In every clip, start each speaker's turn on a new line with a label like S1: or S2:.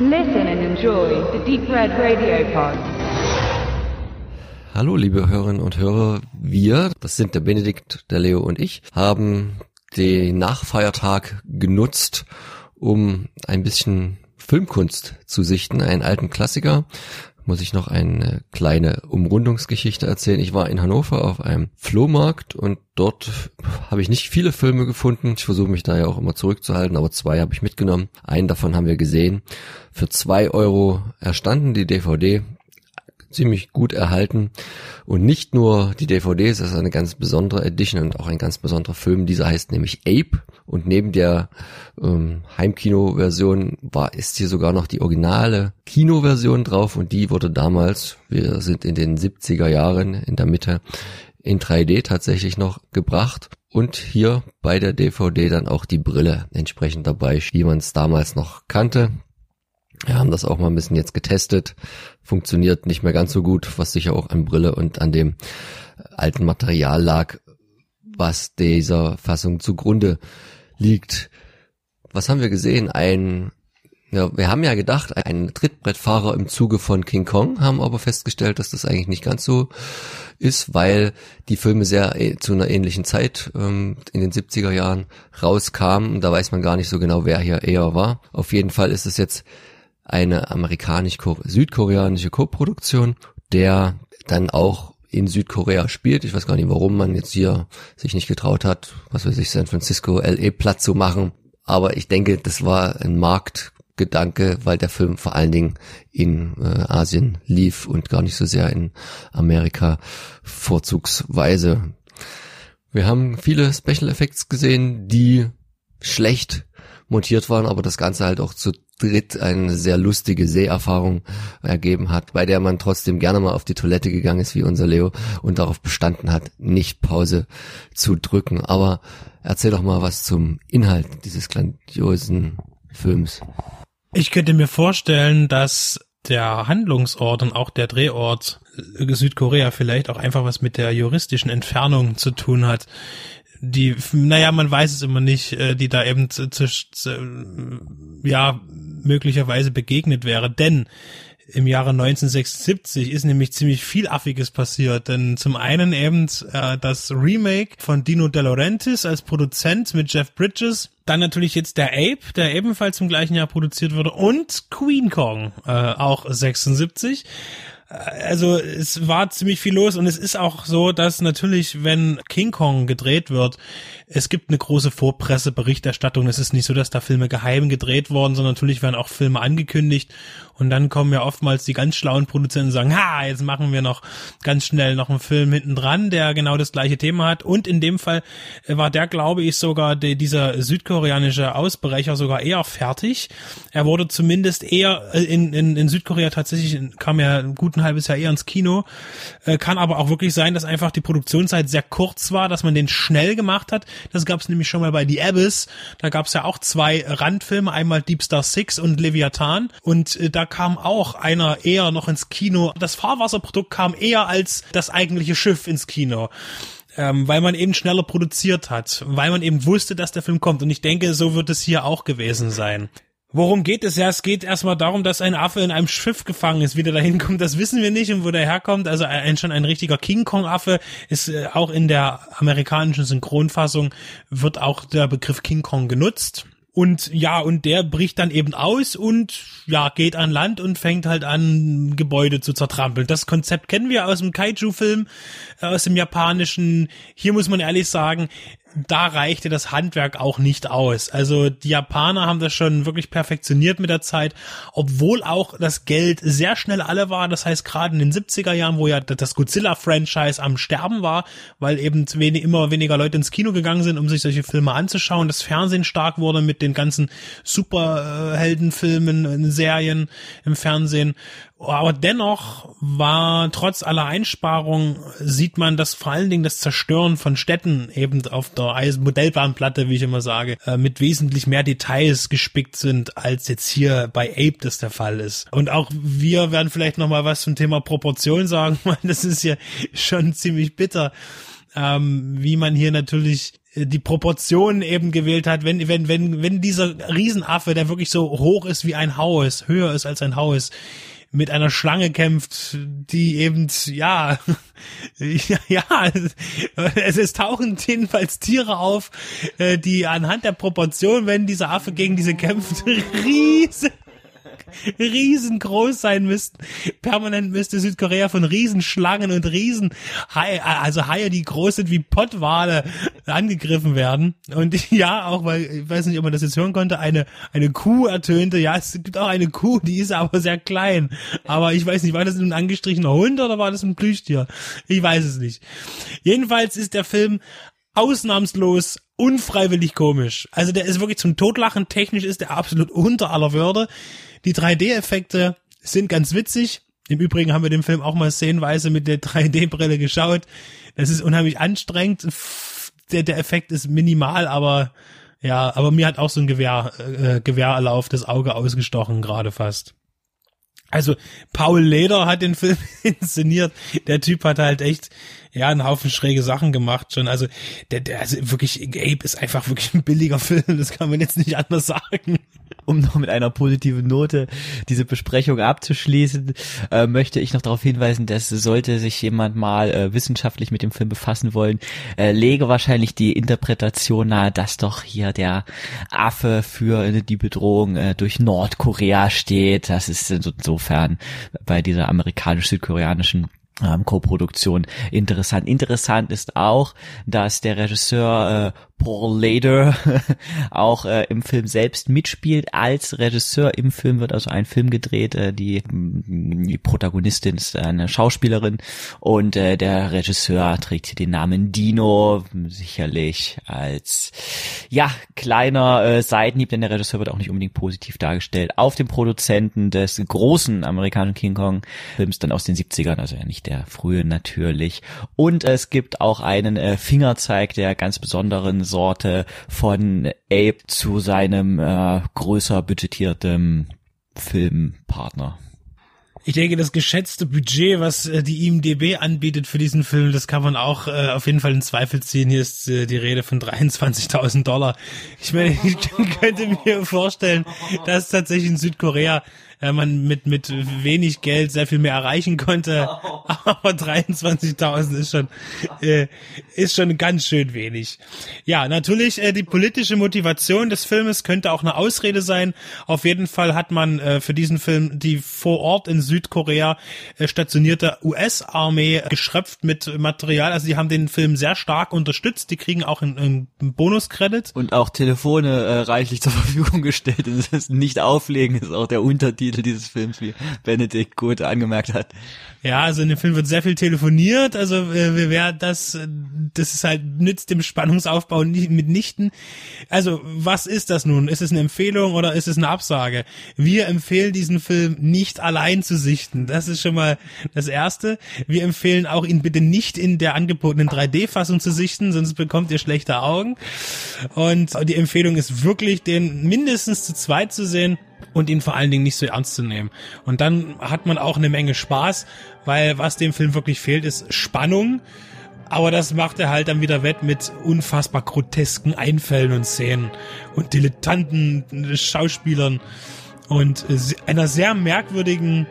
S1: Listen and enjoy the Deep Red Radio Pod.
S2: Hallo, liebe Hörerinnen und Hörer. Wir, das sind der Benedikt, der Leo und ich, haben den Nachfeiertag genutzt, um ein bisschen Filmkunst zu sichten, einen alten Klassiker. Muss ich noch eine kleine Umrundungsgeschichte erzählen. Ich war in Hannover auf einem Flohmarkt und dort habe ich nicht viele Filme gefunden. Ich versuche mich da ja auch immer zurückzuhalten, aber zwei habe ich mitgenommen. Einen davon haben wir gesehen. Für zwei Euro erstanden die DVD ziemlich gut erhalten. Und nicht nur die DVDs, das ist eine ganz besondere Edition und auch ein ganz besonderer Film. Dieser heißt nämlich Ape. Und neben der ähm, Heimkino-Version war, ist hier sogar noch die originale Kinoversion drauf und die wurde damals, wir sind in den 70er Jahren in der Mitte, in 3D tatsächlich noch gebracht. Und hier bei der DVD dann auch die Brille entsprechend dabei, wie man es damals noch kannte. Wir haben das auch mal ein bisschen jetzt getestet. Funktioniert nicht mehr ganz so gut, was sicher auch an Brille und an dem alten Material lag, was dieser Fassung zugrunde liegt. Was haben wir gesehen? Ein, ja, wir haben ja gedacht, ein Trittbrettfahrer im Zuge von King Kong, haben aber festgestellt, dass das eigentlich nicht ganz so ist, weil die Filme sehr äh, zu einer ähnlichen Zeit ähm, in den 70er Jahren rauskamen. Da weiß man gar nicht so genau, wer hier eher war. Auf jeden Fall ist es jetzt eine amerikanisch-südkoreanische Co-Produktion, der dann auch in Südkorea spielt. Ich weiß gar nicht, warum man jetzt hier sich nicht getraut hat, was weiß ich, San Francisco, LA platt zu machen. Aber ich denke, das war ein Marktgedanke, weil der Film vor allen Dingen in äh, Asien lief und gar nicht so sehr in Amerika vorzugsweise. Wir haben viele Special Effects gesehen, die schlecht montiert waren, aber das Ganze halt auch zu dritt eine sehr lustige Seherfahrung ergeben hat, bei der man trotzdem gerne mal auf die Toilette gegangen ist, wie unser Leo, und darauf bestanden hat, nicht Pause zu drücken. Aber erzähl doch mal was zum Inhalt dieses grandiosen Films.
S3: Ich könnte mir vorstellen, dass der Handlungsort und auch der Drehort Südkorea vielleicht auch einfach was mit der juristischen Entfernung zu tun hat die, naja, man weiß es immer nicht, äh, die da eben zu, zu, ja, möglicherweise begegnet wäre. Denn im Jahre 1976 ist nämlich ziemlich viel Affiges passiert, denn zum einen eben äh, das Remake von Dino De Laurentiis als Produzent mit Jeff Bridges, dann natürlich jetzt der Ape, der ebenfalls im gleichen Jahr produziert wurde. Und Queen Kong, äh, auch 76 also es war ziemlich viel los und es ist auch so, dass natürlich, wenn King Kong gedreht wird, es gibt eine große Vorpresseberichterstattung. Es ist nicht so, dass da Filme geheim gedreht worden, sondern natürlich werden auch Filme angekündigt und dann kommen ja oftmals die ganz schlauen Produzenten und sagen, ha, jetzt machen wir noch ganz schnell noch einen Film hinten dran, der genau das gleiche Thema hat. Und in dem Fall war der, glaube ich, sogar der, dieser südkoreanische Ausbrecher sogar eher fertig. Er wurde zumindest eher äh, in, in, in Südkorea tatsächlich, kam ja ein guten halbes Jahr eher ins Kino. Äh, kann aber auch wirklich sein, dass einfach die Produktionszeit sehr kurz war, dass man den schnell gemacht hat. Das gab es nämlich schon mal bei The Abyss. Da gab es ja auch zwei Randfilme, einmal Deep Star Six und Leviathan. Und äh, da kam auch einer eher noch ins Kino. Das Fahrwasserprodukt kam eher als das eigentliche Schiff ins Kino. Ähm, weil man eben schneller produziert hat, weil man eben wusste, dass der Film kommt. Und ich denke, so wird es hier auch gewesen sein. Worum geht es ja? Es geht erstmal darum, dass ein Affe in einem Schiff gefangen ist. Wie der da hinkommt, das wissen wir nicht und wo der herkommt. Also ein, schon ein richtiger King Kong Affe ist äh, auch in der amerikanischen Synchronfassung wird auch der Begriff King Kong genutzt. Und ja, und der bricht dann eben aus und ja, geht an Land und fängt halt an, Gebäude zu zertrampeln. Das Konzept kennen wir aus dem Kaiju-Film, äh, aus dem japanischen. Hier muss man ehrlich sagen, da reichte das Handwerk auch nicht aus. Also die Japaner haben das schon wirklich perfektioniert mit der Zeit, obwohl auch das Geld sehr schnell alle war. Das heißt, gerade in den 70er Jahren, wo ja das Godzilla-Franchise am Sterben war, weil eben immer weniger Leute ins Kino gegangen sind, um sich solche Filme anzuschauen, das Fernsehen stark wurde mit den ganzen Superheldenfilmen, Serien im Fernsehen aber dennoch war trotz aller Einsparungen sieht man, dass vor allen Dingen das Zerstören von Städten eben auf der Modellbahnplatte, wie ich immer sage, äh, mit wesentlich mehr Details gespickt sind, als jetzt hier bei Ape das der Fall ist. Und auch wir werden vielleicht noch mal was zum Thema Proportion sagen, weil das ist ja schon ziemlich bitter, ähm, wie man hier natürlich äh, die Proportionen eben gewählt hat, wenn, wenn, wenn, wenn dieser Riesenaffe, der wirklich so hoch ist wie ein Haus, höher ist als ein Haus, mit einer Schlange kämpft, die eben, ja, ja, es, es tauchen jedenfalls Tiere auf, äh, die anhand der Proportion, wenn dieser Affe gegen diese kämpft, riesig riesengroß sein müssten. Permanent müsste Südkorea von Riesenschlangen und Riesen, also Haie, die groß sind wie Pottwale, angegriffen werden. Und ja, auch weil, ich weiß nicht, ob man das jetzt hören konnte, eine, eine Kuh ertönte. Ja, es gibt auch eine Kuh, die ist aber sehr klein. Aber ich weiß nicht, war das ein angestrichener Hund oder war das ein Plüschtier? Ich weiß es nicht. Jedenfalls ist der Film ausnahmslos unfreiwillig komisch. Also der ist wirklich zum Totlachen. Technisch ist der absolut unter aller Würde. Die 3D-Effekte sind ganz witzig. Im Übrigen haben wir den Film auch mal szenenweise mit der 3D-Brille geschaut. Das ist unheimlich anstrengend. Der, der Effekt ist minimal, aber ja, aber mir hat auch so ein Gewehr, äh, Gewehrlauf das Auge ausgestochen, gerade fast. Also Paul Leder hat den Film inszeniert. Der Typ hat halt echt ja einen Haufen schräge Sachen gemacht schon. Also der, der also wirklich Ape ist einfach wirklich ein billiger Film. Das kann man jetzt nicht anders sagen
S4: um noch mit einer positiven Note diese Besprechung abzuschließen, äh, möchte ich noch darauf hinweisen, dass sollte sich jemand mal äh, wissenschaftlich mit dem Film befassen wollen, äh, lege wahrscheinlich die Interpretation nahe, dass doch hier der Affe für die Bedrohung äh, durch Nordkorea steht. Das ist insofern bei dieser amerikanisch-südkoreanischen ähm, Co-Produktion interessant. Interessant ist auch, dass der Regisseur äh, Lader auch äh, im Film selbst mitspielt als Regisseur. Im Film wird also ein Film gedreht. Äh, die, mm, die Protagonistin ist eine Schauspielerin und äh, der Regisseur trägt hier den Namen Dino, sicherlich als ja kleiner äh, Seitenhieb, denn der Regisseur wird auch nicht unbedingt positiv dargestellt. Auf dem Produzenten des großen amerikanischen King Kong Films dann aus den 70ern, also ja nicht der frühe natürlich. Und es gibt auch einen äh, Fingerzeig der ganz besonderen Sorte von Ape zu seinem äh, größer budgetierten Filmpartner.
S3: Ich denke, das geschätzte Budget, was äh, die IMDB anbietet für diesen Film, das kann man auch äh, auf jeden Fall in Zweifel ziehen. Hier ist äh, die Rede von 23.000 Dollar. Ich meine, ich könnte mir vorstellen, dass tatsächlich in Südkorea äh, man mit, mit wenig Geld sehr viel mehr erreichen konnte. Aber 23.000 ist schon, äh, ist schon ganz schön wenig. Ja, natürlich, äh, die politische Motivation des Filmes könnte auch eine Ausrede sein. Auf jeden Fall hat man äh, für diesen Film die vor Ort in Südkorea äh, stationierte US-Armee geschröpft mit Material. Also die haben den Film sehr stark unterstützt. Die kriegen auch einen, einen Bonuskredit.
S4: Und auch Telefone äh, reichlich zur Verfügung gestellt. Das ist nicht auflegen, ist auch der Untertitel Titel dieses Films, wie Benedikt gut angemerkt hat.
S3: Ja, also in dem Film wird sehr viel telefoniert, also äh, wer das, das ist halt nützt dem Spannungsaufbau nicht, mitnichten. Also was ist das nun? Ist es eine Empfehlung oder ist es eine Absage? Wir empfehlen diesen Film nicht allein zu sichten. Das ist schon mal das Erste. Wir empfehlen auch ihn bitte nicht in der angebotenen 3D-Fassung zu sichten, sonst bekommt ihr schlechte Augen. Und die Empfehlung ist wirklich, den mindestens zu zweit zu sehen und ihn vor allen Dingen nicht so ernst zu nehmen. Und dann hat man auch eine Menge Spaß, weil was dem Film wirklich fehlt, ist Spannung. Aber das macht er halt dann wieder wett mit unfassbar grotesken Einfällen und Szenen und dilettanten Schauspielern und einer sehr merkwürdigen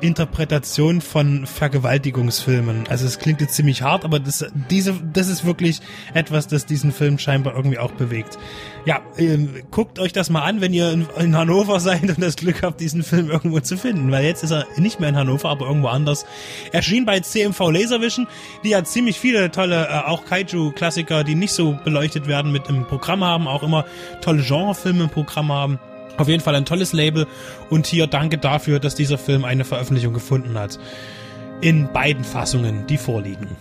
S3: Interpretation von Vergewaltigungsfilmen. Also es klingt jetzt ziemlich hart, aber das, diese, das ist wirklich etwas, das diesen Film scheinbar irgendwie auch bewegt. Ja, ähm, guckt euch das mal an, wenn ihr in, in, Hannover seid und das Glück habt, diesen Film irgendwo zu finden, weil jetzt ist er nicht mehr in Hannover, aber irgendwo anders. Erschien bei CMV Laservision, die ja ziemlich viele tolle, äh, auch Kaiju-Klassiker, die nicht so beleuchtet werden, mit im Programm haben, auch immer tolle Genrefilme im Programm haben. Auf jeden Fall ein tolles Label und hier danke dafür, dass dieser Film eine Veröffentlichung gefunden hat. In beiden Fassungen, die vorliegen.